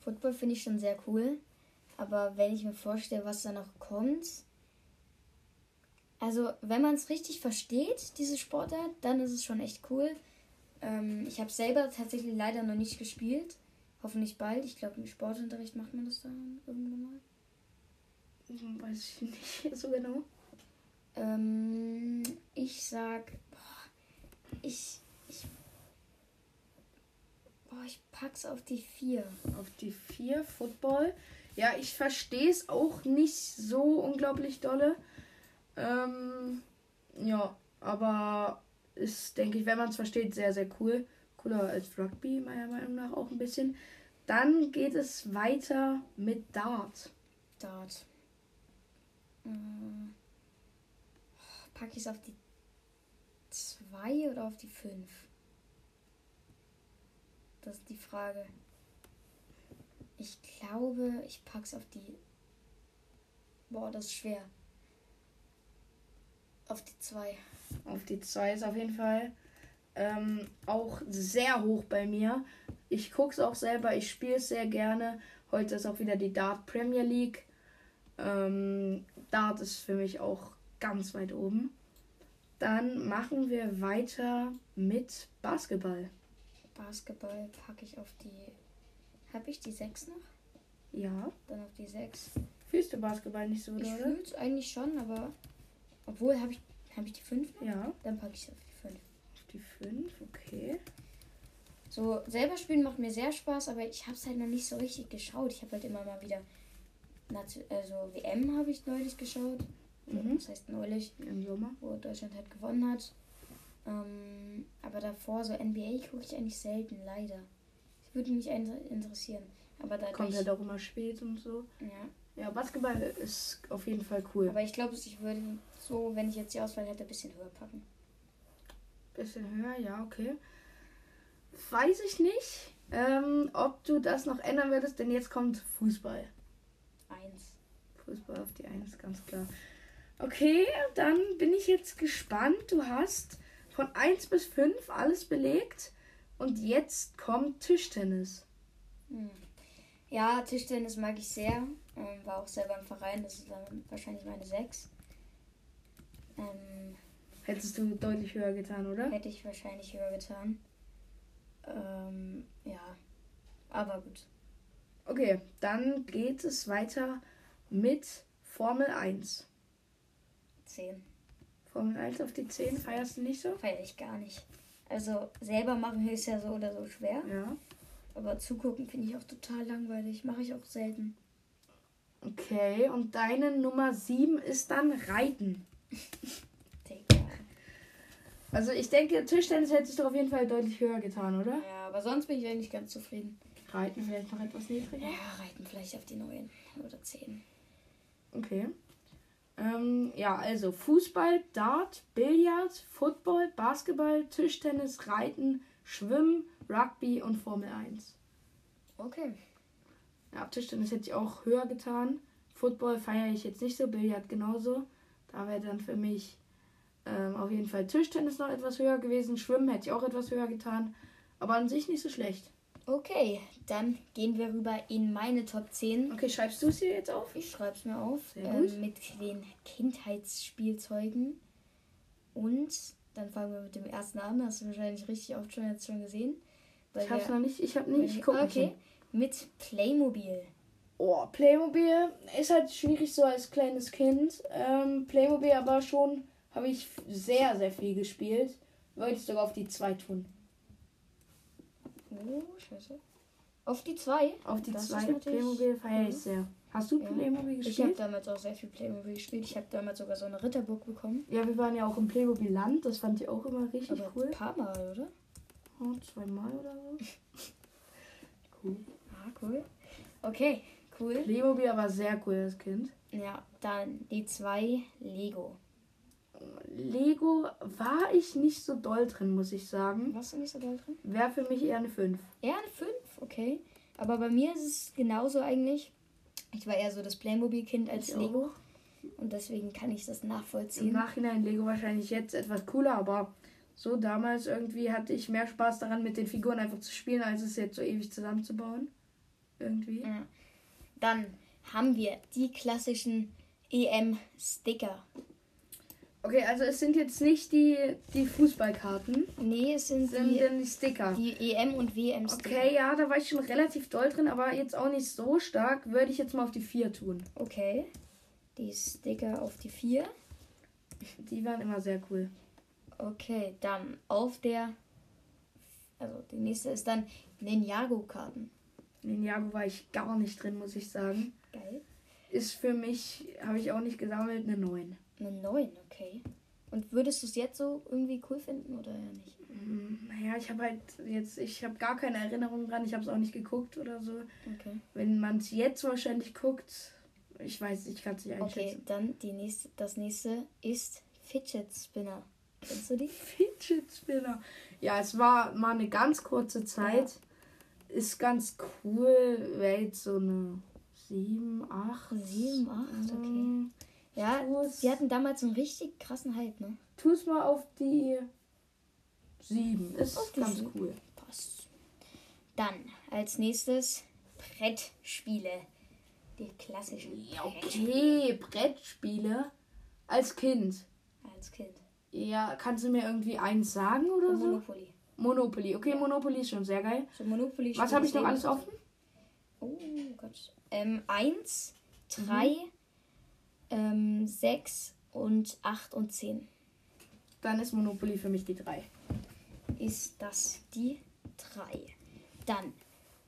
B: Football finde ich schon sehr cool. Aber wenn ich mir vorstelle, was da noch kommt. Also, wenn man es richtig versteht, diese Sportart, dann ist es schon echt cool. Ähm, ich habe selber tatsächlich leider noch nicht gespielt. Hoffentlich bald. Ich glaube, im Sportunterricht macht man das dann irgendwann mal.
A: Hm, weiß ich nicht so genau.
B: Ähm, ich sag. Boah, ich. Ich. Boah, ich pack's auf die 4.
A: Auf die 4 Football. Ja, ich verstehe es auch nicht so unglaublich dolle. Ähm, ja, aber ist, denke ich, wenn man es versteht, sehr, sehr cool. Cooler als Rugby, meiner Meinung nach auch ein bisschen. Dann geht es weiter mit Dart.
B: Dart. Hm. Packe ich es auf die 2 oder auf die 5? Das ist die Frage. Ich glaube, ich pack's auf die. Boah, das ist schwer. Auf die 2.
A: Auf die 2 ist auf jeden Fall ähm, auch sehr hoch bei mir. Ich gucke es auch selber, ich spiele es sehr gerne. Heute ist auch wieder die Dart Premier League. Ähm, Dart ist für mich auch ganz weit oben. Dann machen wir weiter mit Basketball.
B: Basketball packe ich auf die. Habe ich die 6 noch?
A: Ja.
B: Dann auf die 6.
A: Fühlst du Basketball nicht so,
B: Ich
A: oder?
B: fühle es eigentlich schon, aber. Obwohl, habe ich, hab ich die 5 noch?
A: Ja,
B: Dann packe ich es auf die 5.
A: auf die 5, okay.
B: So, selber spielen macht mir sehr Spaß, aber ich habe es halt noch nicht so richtig geschaut. Ich habe halt immer mal wieder. Also, WM habe ich neulich geschaut.
A: Mhm.
B: Das heißt neulich,
A: Im Sommer.
B: wo Deutschland halt gewonnen hat. Ähm, aber davor, so NBA gucke ich eigentlich selten, leider. Das würde mich interessieren. Aber da
A: Kommt
B: ich,
A: halt auch immer spät und so.
B: ja.
A: Ja, Basketball ist auf jeden Fall cool.
B: Aber ich glaube, ich würde so, wenn ich jetzt die Auswahl hätte, ein bisschen höher packen.
A: Bisschen höher, ja, okay. Weiß ich nicht, ähm, ob du das noch ändern würdest, denn jetzt kommt Fußball.
B: Eins.
A: Fußball auf die 1, ganz klar. Okay, dann bin ich jetzt gespannt. Du hast von 1 bis 5 alles belegt. Und jetzt kommt Tischtennis.
B: Hm. Ja, Tischtennis mag ich sehr. Ähm, war auch selber im Verein, das ist dann wahrscheinlich meine 6. Ähm,
A: Hättest du deutlich höher getan, oder?
B: hätte ich wahrscheinlich höher getan. Ähm, ja. Aber gut.
A: Okay, dann geht es weiter mit Formel 1.
B: 10.
A: Formel 1 auf die 10 feierst du nicht so?
B: Feiere ich gar nicht. Also selber machen ist ja so oder so schwer.
A: Ja.
B: Aber zugucken finde ich auch total langweilig. Mache ich auch selten.
A: Okay, und deine Nummer 7 ist dann Reiten. Also ich denke, Tischtennis hättest du auf jeden Fall deutlich höher getan, oder?
B: Ja, aber sonst bin ich eigentlich ganz zufrieden.
A: Reiten vielleicht noch etwas niedriger.
B: Ja, reiten vielleicht auf die 9 oder 10.
A: Okay. Ähm, ja, also Fußball, Dart, Billard, Football, Basketball, Tischtennis, Reiten, Schwimmen, Rugby und Formel 1.
B: Okay.
A: Ja, Tischtennis hätte ich auch höher getan. Football feiere ich jetzt nicht so, Billard genauso. Da wäre dann für mich ähm, auf jeden Fall Tischtennis noch etwas höher gewesen. Schwimmen hätte ich auch etwas höher getan. Aber an sich nicht so schlecht.
B: Okay, dann gehen wir rüber in meine Top 10.
A: Okay, schreibst du es hier jetzt auf?
B: Ich schreibe es mir auf. Ähm, mit den Kindheitsspielzeugen. Und dann fangen wir mit dem ersten an. Hast du wahrscheinlich richtig oft schon jetzt schon gesehen.
A: Ich hab's noch nicht, ich hab nicht, nicht
B: Okay. Mit Playmobil.
A: Oh, Playmobil ist halt schwierig so als kleines Kind. Ähm, Playmobil aber schon habe ich sehr, sehr viel gespielt. Wollte ich sogar auf die 2 tun.
B: Oh, scheiße. Auf die 2.
A: Auf die
B: Das ist
A: 2
B: natürlich
A: Playmobil feiere ich
B: cool.
A: sehr. Hast du
B: Ja.
A: Playmobil
B: Ich habe
A: gespielt?
B: damals auch sehr viel Playmobil gespielt. Ich habe damals sogar so eine Ritterburg bekommen.
A: Ja, wir waren ja auch im Playmobil Land. Das fand ich auch immer richtig
B: Aber
A: cool.
B: ein paar Mal, oder?
A: Oh, zweimal oder so. cool.
B: Ah, cool. Okay, cool.
A: Playmobil aber sehr cool als Kind.
B: Ja, dann die 2 Lego.
A: Lego war ich nicht so doll drin, muss ich sagen.
B: Warst du nicht so doll drin?
A: Wäre für mich eher eine 5.
B: Ja, eine 5, okay. Aber bei mir ist es genauso eigentlich. Ich war eher so das Playmobil-Kind als
A: Ich
B: Lego. Und deswegen kann ich das
A: Im
B: nachvollziehen.
A: Nachhinein Lego wahrscheinlich jetzt etwas cooler, aber so damals irgendwie hatte ich mehr Spaß daran, mit den Figuren einfach zu spielen, als es jetzt so ewig zusammenzubauen. Irgendwie.
B: Ja. Dann haben wir die klassischen EM-Sticker.
A: Okay, also es sind jetzt nicht die, die Fußballkarten,
B: Nee, es sind
A: sind
B: die,
A: die Sticker.
B: die EM- und WM-Sticker.
A: Okay, ja, da war ich schon relativ doll drin, aber jetzt auch nicht so stark. Würde ich jetzt mal auf die 4 tun.
B: Okay. Die Sticker auf die 4.
A: Die waren immer sehr cool.
B: Okay, dann auf der. Also die nächste ist dann Ninjago-Karten.
A: Ninjago war ich gar nicht drin, muss ich sagen.
B: Geil.
A: Ist für mich, habe ich auch nicht gesammelt, eine 9.
B: Eine 9, okay. Und würdest du es jetzt so irgendwie cool finden oder ja nicht?
A: Mm, Naja, ich habe halt jetzt, ich habe gar keine Erinnerung dran, ich habe es auch nicht geguckt oder so.
B: Okay.
A: Wenn man es jetzt wahrscheinlich guckt, ich weiß, ich kann es nicht
B: Okay,
A: einschätzen.
B: dann die nächste, das nächste ist Fidget Spinner. Kennst du die?
A: Fidget Spinner. Ja, es war mal eine ganz kurze Zeit. Ist ganz cool. Wäre jetzt so eine 7, 8.
B: 7, 8, okay. Ja,
A: Tu's-
B: sie hatten damals so einen richtig krassen Hype, ne?
A: Tu's mal auf die 7. Ist
B: Auf die
A: ganz
B: sieben.
A: cool.
B: Passt. Dann als nächstes Brettspiele. Die klassischen.
A: Ja, okay. Brettspiele als Kind.
B: Als Kind.
A: Ja, kannst du mir irgendwie eins sagen oder so?
B: Monopoly.
A: Monopoly. Okay, Monopoly ist schon sehr geil.
B: So Monopoly
A: Was habe ich noch alles offen?
B: Oh Gott. Ähm, 1, 3, ähm, 6 und 8 und 10.
A: Dann ist Monopoly für mich die 3.
B: Ist das die 3? Dann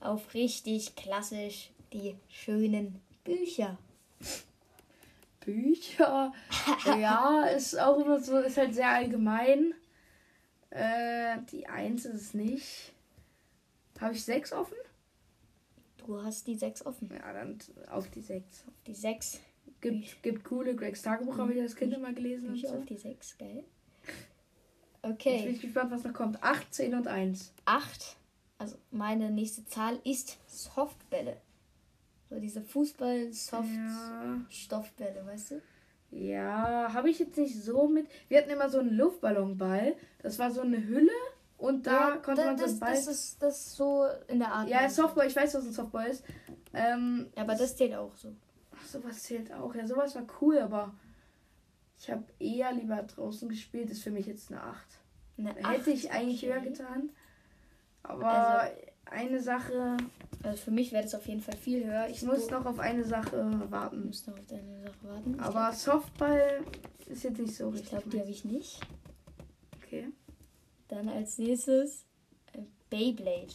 B: auf richtig klassisch die schönen Bücher.
A: Bücher. ja, ist auch immer so, ist halt sehr allgemein. Äh, die 1 ist es nicht. Habe ich 6 offen?
B: Du hast die 6 offen.
A: Ja, dann auf die 6.
B: Die 6
A: Gibt, gibt coole Gregs Tagebuch, habe ich als Kind immer gelesen. Und
B: Bücher
A: so.
B: auf die 6, geil.
A: Jetzt bin
B: Okay,
A: ich gespannt, was noch kommt. 8, 10 und 1.
B: 8. Also meine nächste Zahl ist Softbälle. So diese Fußball-Soft-Stoffbälle, weißt du?
A: Ja, habe ich jetzt nicht so mit. Wir hatten immer so einen Luftballonball. Das war so eine Hülle und da
B: Ja,
A: konnte
B: da-
A: man so
B: das,
A: einen Ball.
B: das ist das ist so in der Art.
A: ja, Softball, ich weiß, was ein Softball ist. Ähm,
B: Ja, aber das zählt auch so.
A: Sowas zählt auch. Ja, sowas war cool, aber ich habe eher lieber draußen gespielt. Ist für mich jetzt eine 8.
B: Eine
A: Hätte ich eigentlich
B: okay.
A: höher getan. Aber
B: Also-
A: eine Sache,
B: Also für mich wäre das auf jeden Fall viel höher.
A: ich muss noch auf eine Sache warten.
B: musst noch auf deine Sache warten. Ich
A: Aber Softball ist jetzt nicht so
B: glaub- ich
A: richtig.
B: glaube, die habe ich nicht.
A: okay.
B: Dann als nächstes äh, Beyblade.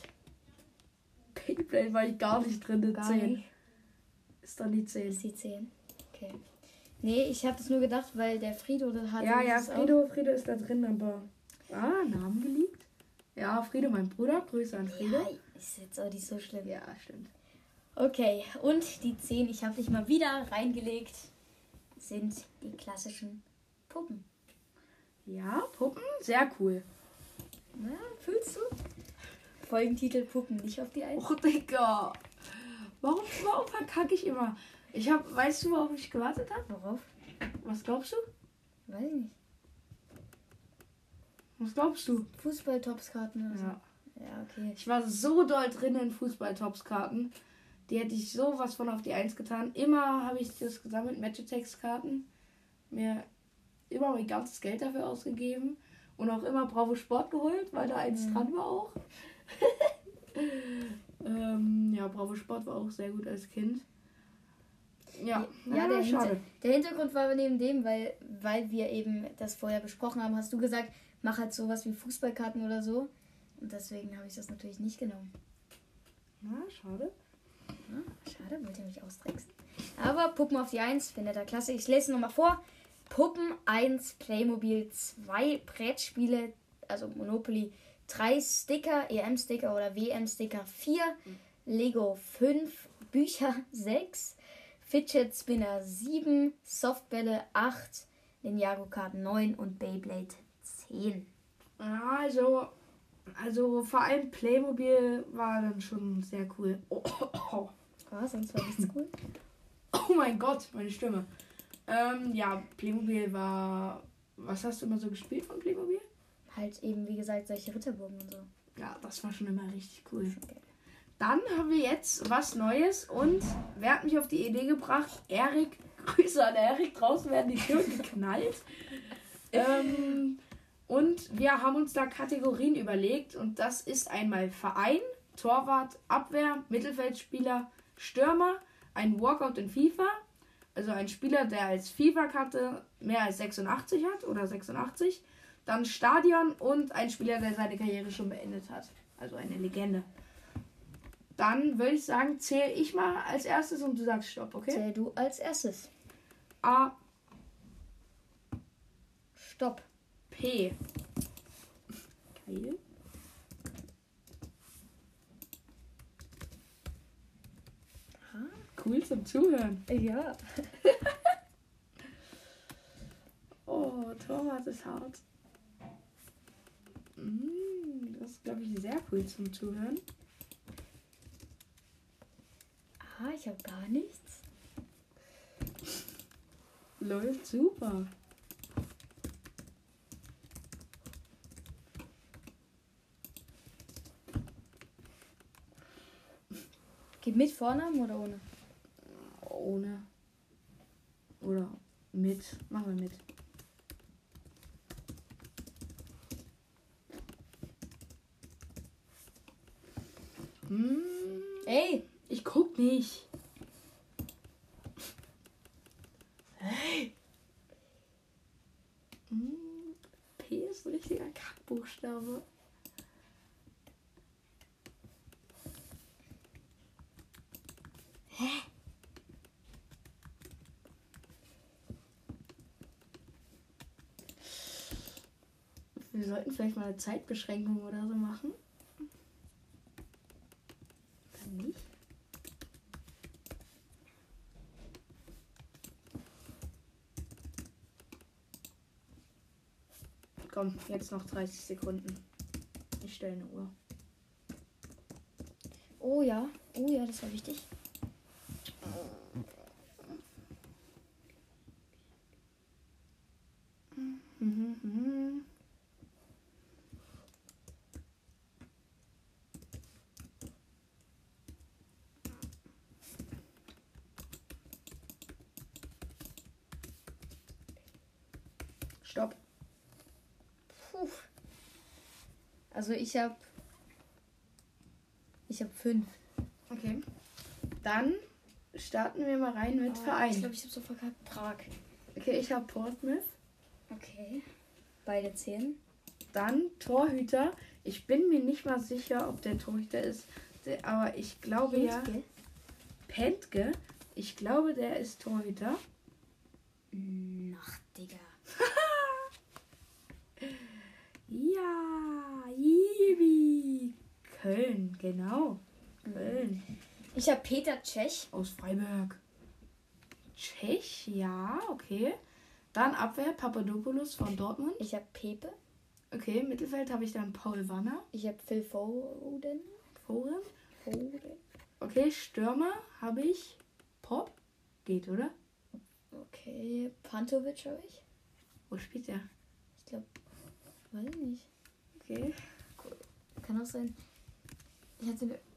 A: Beyblade war ich gar nicht drin, eine
B: Gar
A: 10.
B: nicht.
A: Ist dann die 10.
B: Ist die 10. Okay. Nee, ich habe das nur gedacht, weil der Frido hat.
A: Ja, ja,
B: das auch.
A: Frido, Frido ist da drin, aber. Ah, Namen geleakt? Ja, Frido, mein Bruder. Grüße an Frido.
B: Ja, ist jetzt auch nicht so schlimm.
A: Ja, stimmt.
B: Okay, und die 10, ich habe dich mal wieder reingelegt, sind die klassischen Puppen.
A: Ja, Puppen, sehr cool.
B: Na, fühlst du? Folgentitel Puppen, nicht auf die 1.
A: Och, Digga. Warum, warum verkacke ich immer? Ich hab, weißt du, worauf ich gewartet habe?
B: Worauf?
A: Was glaubst du?
B: Weiß ich nicht.
A: Was glaubst du?
B: Fußball-Topskarten oder so.
A: Ja.
B: Ja, okay.
A: Ich war so doll drin in Fußball-Tops-Karten. Die hätte ich sowas von auf die 1 getan. Immer habe ich das gesammelt, Match-Attacks-Karten. Mir immer mein ganzes Geld dafür ausgegeben. Und auch immer Bravo Sport geholt, weil da eins
B: Mhm.
A: dran war auch. ja, Bravo Sport war auch sehr gut als Kind. Ja,
B: Ja, der, Hinter der Hintergrund war aber neben dem, weil, weil wir eben das vorher besprochen haben, hast du gesagt, mach halt sowas wie Fußballkarten oder so. Und deswegen habe ich das natürlich nicht genommen.
A: Na, schade.
B: Ah, schade, wollt ihr mich austricksen. Aber Puppen auf die 1, findet der Klasse. Ich lese nochmal vor. Puppen 1, Playmobil 2, Brettspiele, also Monopoly 3, Sticker, EM-Sticker oder WM-Sticker 4, Lego 5, Bücher 6, Fidget Spinner 7, Softbälle 8, Ninjago-Karten 9 und Beyblade 10.
A: Ja, also, also vor allem Playmobil war dann schon sehr cool. Oh, oh,
B: Oh, sonst war nichts cool.
A: oh mein Gott, meine Stimme. Ähm, ja, Playmobil war. Was hast du immer so gespielt von Playmobil?
B: Halt eben, wie gesagt, solche Ritterburgen und so.
A: Ja, das war schon immer richtig cool. Dann haben wir jetzt was Neues und wer hat mich auf die Idee gebracht? Erik. Grüße an Erik. Draußen werden die Türen geknallt. ähm, und wir haben uns da Kategorien überlegt und das ist einmal Verein, Torwart, Abwehr, Mittelfeldspieler, Stürmer, ein Walkout in FIFA, also ein Spieler, der als FIFA-Karte mehr als 86 hat oder 86, dann Stadion und ein Spieler, der seine Karriere schon beendet hat. Also eine Legende. Dann würde ich sagen, zähle ich mal als erstes und du sagst Stopp, okay?
B: Zähl du als erstes.
A: A,
B: Stopp.
A: P. Geil. Cool zum Zuhören.
B: Ja.
A: Oh, Torwart ist hart. Mm, das ist, glaube ich, sehr cool zum Zuhören.
B: Ah, ich habe gar nichts.
A: Läuft super.
B: Geht mit Vornamen oder ohne?
A: Ohne. Oder mit. Machen wir mit. Hm,
B: Ey,
A: ich guck nicht. Hey. Hm, P ist ein richtiger Kackbuchstabe. Wir sollten vielleicht mal eine Zeitbeschränkung oder so machen. Dann nicht. Komm, jetzt noch 30 Sekunden. Ich stelle eine Uhr.
B: oh ja. Oh ja, das war wichtig.
A: Mhm, mhm. Stopp.
B: Puh. Also ich habe. Ich habe fünf.
A: Okay. Dann starten wir mal rein mit
B: Oh,
A: Verein.
B: Ich glaube, ich habe so verkackt. Prag.
A: Okay, ich habe Portsmouth.
B: Okay. Beide zehn.
A: Dann Torhüter. Ich bin mir nicht mal sicher, ob der Torhüter ist. Aber ich glaube ja.
B: Hintke.
A: Pentke. Ich glaube, der ist Torhüter.
B: Ach, Digga.
A: Ja, Ibi. Köln, genau. Köln.
B: Ich habe Peter Tschech.
A: Aus Freiburg. Tschech, ja, okay. Dann Abwehr, Papadopoulos von Dortmund.
B: Ich habe Pepe.
A: Okay, Mittelfeld habe ich dann Paul Wanner.
B: Ich habe Phil Foden.
A: Foren.
B: Foden.
A: Okay, Stürmer habe ich Pop. Geht, oder?
B: Okay. Pantovic habe ich.
A: Wo spielt der?
B: Ich glaube. Weiß ich nicht.
A: Okay.
B: Kann auch sein. Ich hatte eine.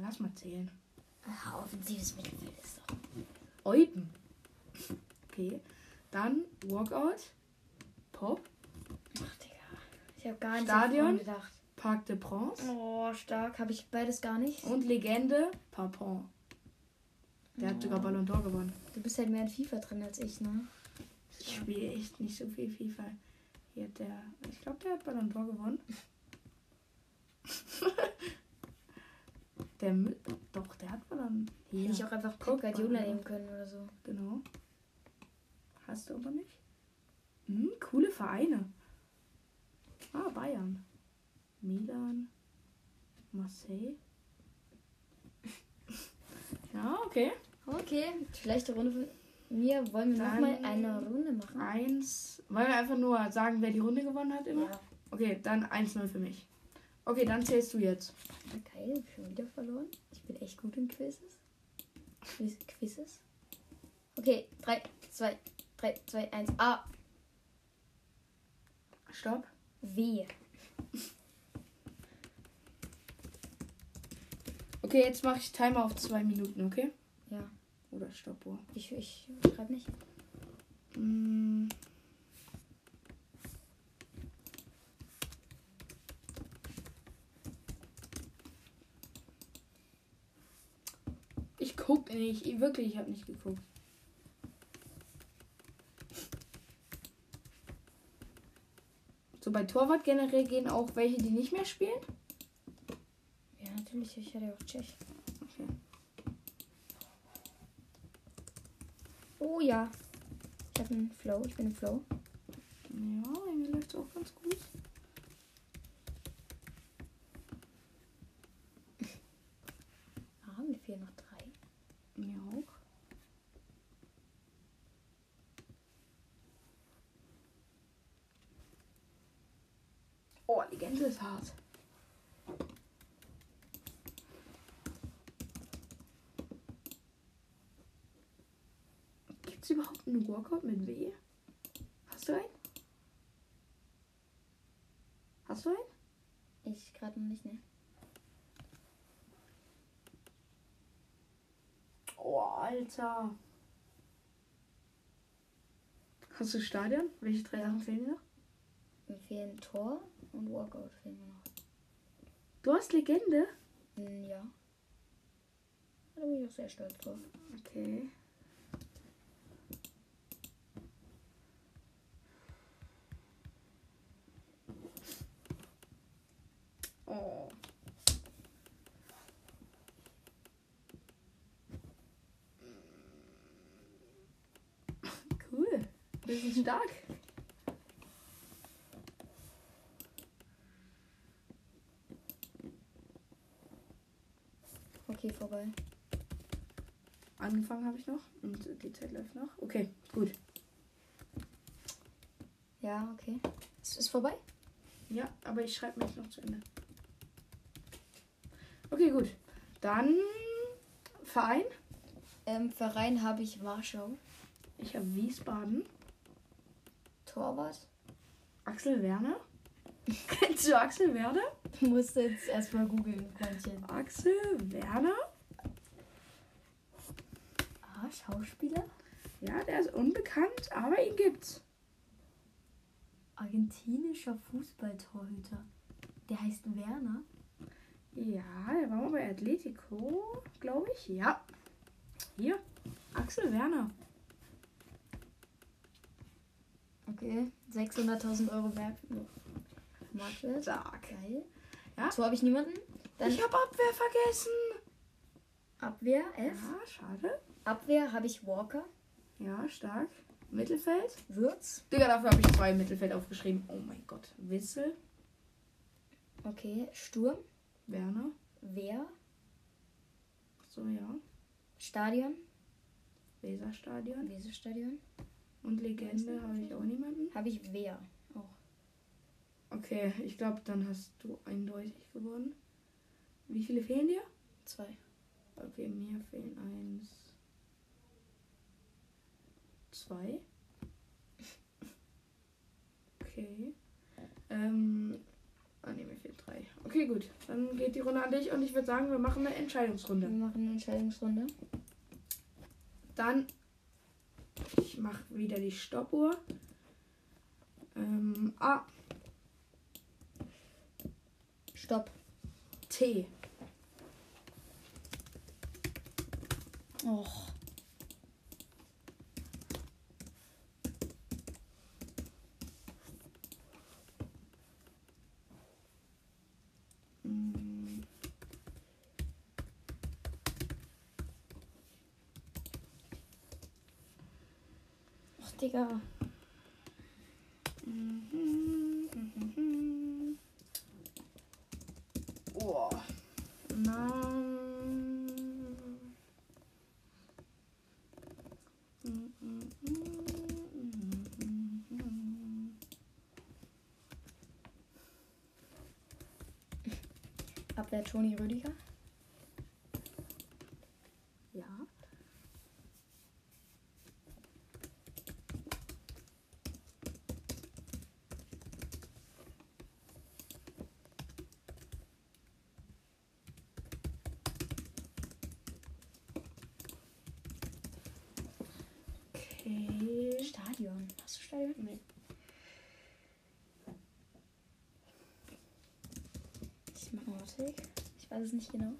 A: Lass mal zählen.
B: Ah, offensives Mittelfeld ist doch.
A: Eupen. Okay. Dann Walkout. Pop.
B: Ach, Digga. Ich habe gar nicht
A: Stadion?
B: gedacht.
A: Parc de Prince.
B: Oh, stark. Habe ich beides gar nicht.
A: Und Legende Papon. Der hat sogar Ballon d'Or gewonnen.
B: Du bist halt mehr in FIFA drin als ich, ne?
A: Ich spiele echt nicht so viel FIFA. Hier hat der. Ich glaube, der hat Ballon d'Or gewonnen. der Mü- Doch, der hat Ballon. Hier.
B: Hätte ich auch einfach Pep Guardiola nehmen können oder so.
A: Genau. Hast du aber nicht. Hm, coole Vereine. Ah, Bayern. Milan. Marseille. ja, okay.
B: Okay, schlechte Runde von mir. Wollen wir
A: Dann-
B: nochmal eine Runde machen?
A: Eins. Wollen wir einfach nur sagen, wer die Runde gewonnen hat immer?
B: Ja.
A: Okay, dann 1-0 für mich. Okay, dann zählst du jetzt.
B: Geil, schon wieder verloren. Ich bin echt gut in Quizzes. Quiz Quizzes. Okay, 3, 2, 3, 2, 1. A.
A: Stopp.
B: W.
A: Okay, jetzt mache ich Timer auf zwei Minuten, okay?
B: Ja,
A: Oder Stoppuhr.
B: ich, ich schreibe nicht.
A: Mm. Ich guck nicht. Ich, wirklich, ich habe nicht geguckt. bei Torwart generell gehen auch welche, die nicht mehr spielen?
B: Ja, natürlich. Ich hatte auch Tschech.
A: Okay.
B: Oh ja. Ich habe einen Flow. Ich bin im Flow.
A: Ja, irgendwie läuft es auch ganz gut.
B: Ah, mir fehlen noch drei.
A: Mir auch. Oh, Legende ist hart. Gibt es überhaupt einen Workout mit W? Hast du einen? Hast du einen?
B: Ich gerade noch nicht, ne?
A: Oh, Alter. Hast du Stadion? Welche drei Sachen fehlen dir noch?
B: Mir fehlen Tor und Walkout fehlen mir noch.
A: Du hast Legende?
B: Hm, ja. Da bin ich auch sehr stolz drauf.
A: Okay. Oh. Cool. Wir sind stark.
B: Okay, vorbei.
A: Angefangen habe ich noch und die Zeit läuft noch. Okay, gut.
B: Ja, okay. Es ist vorbei?
A: Ja, aber ich schreibe mich noch zu Ende. Okay, gut. Dann Verein.
B: Ähm, Verein habe ich Warschau.
A: Ich habe Wiesbaden.
B: Torwart.
A: Axel Werner. Kennst du Axel Werner?
B: Du musst jetzt erstmal googeln, Freundchen.
A: Axel Werner?
B: Ah, Schauspieler?
A: Ja, der ist unbekannt, aber ihn gibt's.
B: Argentinischer Fußballtorhüter. Der heißt Werner.
A: Ja, der war mal bei Atletico, glaube ich. Ja. Hier. Axel Werner.
B: Okay, 600.000 Euro Werk Marktwert.
A: Stark.
B: Geil.
A: Ja.
B: So habe ich niemanden. Dann
A: Ich habe Abwehr vergessen.
B: Abwehr, F.
A: Ja, schade.
B: Abwehr habe ich Walker.
A: Ja, stark. Mittelfeld.
B: Würz.
A: Digga, dafür habe ich zwei im Mittelfeld aufgeschrieben. Oh mein Gott. Wissel.
B: Okay, Sturm.
A: Werner.
B: Wehr.
A: So, ja.
B: Stadion.
A: Weserstadion.
B: Weserstadion.
A: Und Legende habe ich auch niemanden.
B: Habe ich Wehr. Auch.
A: Okay, ich glaube, dann hast du eindeutig gewonnen. Wie viele fehlen dir?
B: Zwei.
A: Okay, mir fehlen eins. Zwei. Okay. Ähm. Ah, ne, mir fehlen drei. Okay, gut. Dann geht die Runde an dich und ich würde sagen, wir machen eine
B: Wir
A: Entscheidungsrunde.
B: machen eine Entscheidungsrunde.
A: Dann. Ich mache wieder die Stoppuhr. Ähm, A.
B: Stopp.
A: T.
B: Och. Digga.
A: Oh.
B: Abwehr Toni Rüdiger.
A: Ja. Okay.
B: Stadion. Hast du Stadion?
A: Nee.
B: Ich mach mal Take. Ich weiß es nicht genau.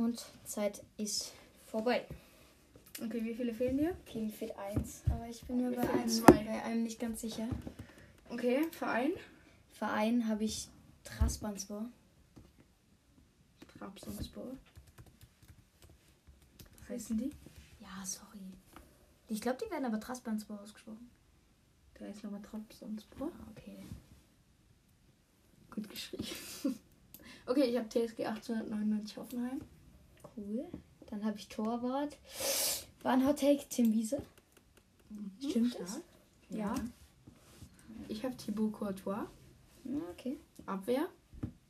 B: Und Zeit ist vorbei.
A: Okay, wie viele fehlen dir?
B: Okay, mir fehlt eins. Aber ich bin mir bei
A: fehlen
B: einem,
A: zwei.
B: bei einem nicht ganz sicher.
A: Okay, Verein.
B: Verein habe ich Trasbanspor.
A: Trabzonspor. Was heißen die?
B: Ja, sorry. Ich glaube, die werden aber Trasbanspor ausgesprochen.
A: Der heißt nochmal Trabzonspor.
B: Ah, okay.
A: Gut geschrieben. okay, ich habe TSG 1899 Hoffenheim.
B: Cool. Dann habe ich Torwart. War ein Hot Take Tim Wiese. Stimmt das?
A: Stark. Ja. Ich habe Thibaut Courtois.
B: Ja, okay.
A: Abwehr.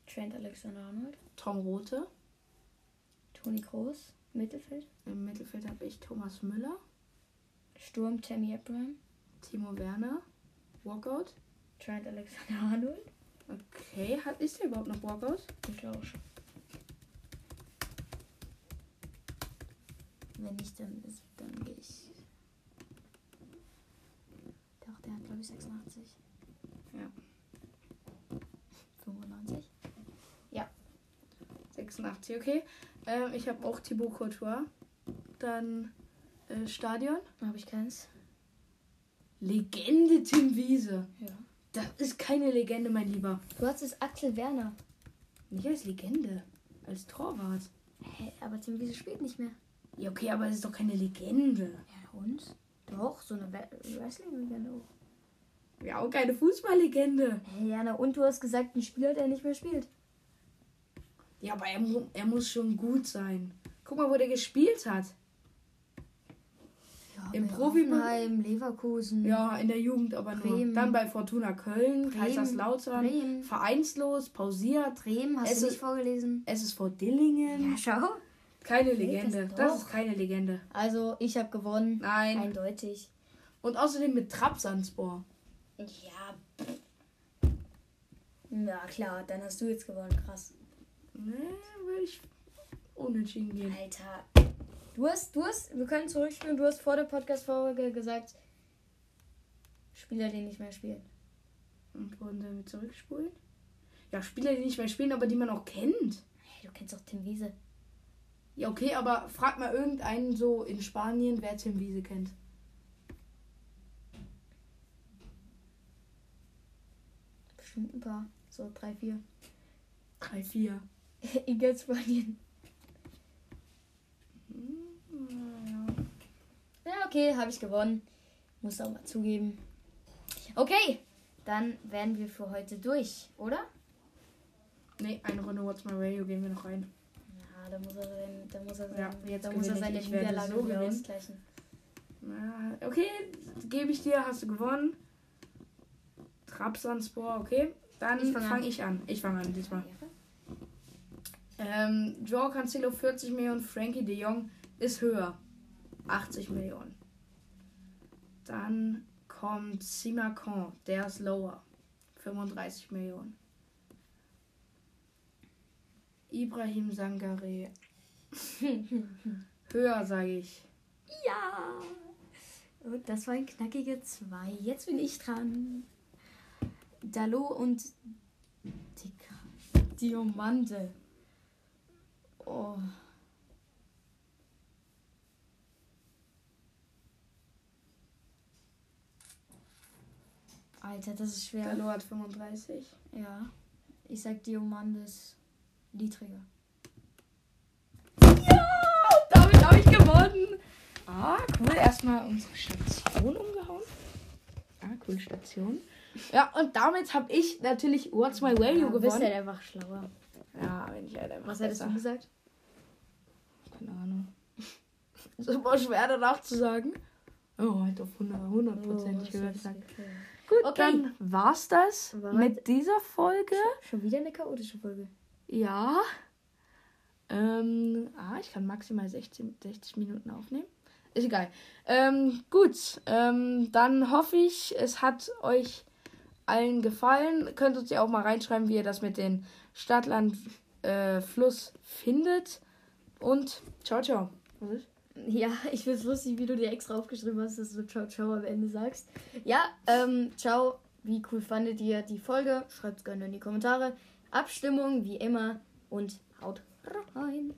B: Trent Alexander Arnold.
A: Tom Rote.
B: Toni Kroos. Mittelfeld.
A: Im Mittelfeld habe ich Thomas Müller.
B: Sturm Tammy Abraham.
A: Timo Werner. Walkout.
B: Trent Alexander Arnold.
A: Okay, hat, ist der überhaupt noch Walkout?
B: Ich glaube schon. Wenn nicht, dann, dann gehe ich. Doch, der hat glaube ich 86.
A: Ja.
B: 95.
A: 86, okay. Ähm, ich habe auch Thibaut Courtois. Dann äh, Stadion.
B: Habe ich keins.
A: Legende Tim Wiese.
B: Ja.
A: Das ist keine Legende, mein Lieber.
B: Du hast es Axel Werner.
A: Nicht als Legende. Als Torwart.
B: Hä, aber Tim Wiese spielt nicht mehr.
A: Ja, okay, aber es ist doch keine Legende.
B: Ja, und? Doch, so eine Wrestling-Legende auch.
A: Ja, auch keine Fußballlegende.
B: Hä, ja, na und du hast gesagt, ein Spieler, der nicht mehr spielt.
A: Ja, aber er, er muss schon gut sein. Guck mal, wo der gespielt hat.
B: Ja,
A: Im
B: bei
A: Profi-
B: Hoffenheim, Leverkusen.
A: Ja, in der Jugend aber nur.
B: Bremen.
A: Dann bei Fortuna Köln,
B: Bremen.
A: Kaiserslautern,
B: Bremen.
A: vereinslos, pausiert.
B: Bremen, hast
A: Es
B: du
A: ist-
B: nicht vorgelesen?
A: SSV Dillingen.
B: Ja, schau.
A: Keine Legende.
B: das
A: Das, ist keine Legende.
B: Also, ich habe gewonnen.
A: Nein.
B: Eindeutig.
A: Und außerdem mit Trabzonspor.
B: Ja. Na klar, dann hast du jetzt gewonnen. Krass.
A: Ne, würde ich unentschieden gehen.
B: Alter. Du hast, du hast, wir können zurückspielen. Du hast vor der Podcast-Folge gesagt, Spieler, die nicht mehr spielen.
A: Und wollen wir zurückspulen? Ja, Spieler, die nicht mehr spielen, aber die man auch kennt.
B: Hey, du kennst doch Tim Wiese.
A: Ja, okay, aber frag mal irgendeinen so in Spanien, wer Tim Wiese kennt.
B: Bestimmt ein paar. So drei, vier.
A: Drei, vier.
B: Egal Spanien.
A: Hm,
B: Ja, okay, habe ich gewonnen. Muss auch mal zugeben. Okay, dann wären wir für heute durch, oder?
A: Ne, eine Runde What's My Radio gehen wir noch rein.
B: Da muss er, sein, da muss er, sein,
A: Ja, jetzt
B: da muss er seine
A: ich.
B: Niederlage
A: so
B: wieder ausgleichen.
A: Okay, gebe ich dir, hast du gewonnen. Trabzonspor, okay. Dann
B: fang
A: fange
B: an.
A: ich an. Ich fange an diesmal. Ähm, Joao Cancelo 40 Millionen, Frankie de Jong ist höher. 80 Millionen. Dann kommt Simacan, der ist lower. 35 Millionen. Ibrahim Sangare. höher, sage ich.
B: Ja! Und das war ein knackige 2. Jetzt bin ich dran. Dalo und Dicker. Diamante. Oh. Alter, das ist schwer.
A: Dalo hat 35.
B: Ja. Ich sag Diamantes niedriger.
A: Ja, damit habe ich gewonnen. Ah, cool. Erstmal unsere Station umgehauen. Ah, cool, Station. Ja, und damit habe ich natürlich What's My Value
B: du bist
A: gewonnen.
B: halt einfach schlauer.
A: Ja, wenn ich halt einfach
B: Was hättest du gesagt?
A: Keine Ahnung. ist immer schwer danach zu sagen. Oh, halt auf 100
B: Oh,
A: hundertprozentig
B: was
A: gehört. Gut,
B: Okay.
A: dann war's das
B: War
A: mit dieser Folge.
B: Schon wieder eine chaotische Folge.
A: Ja. Ähm, ah, ich kann maximal 16, 60 Minuten aufnehmen. Ist egal. Ähm, gut, ähm, dann hoffe ich, es hat euch allen gefallen. Könnt uns ja auch mal reinschreiben, wie ihr das mit den Stadtland äh, findet. Und ciao, ciao.
B: Ja, ich find's lustig, wie du dir extra aufgeschrieben hast, dass du Ciao Ciao am Ende sagst. Ja, ähm, ciao. Wie cool fandet ihr die Folge? Schreibt's gerne in die Kommentare. Abstimmung, wie immer. Und haut rein.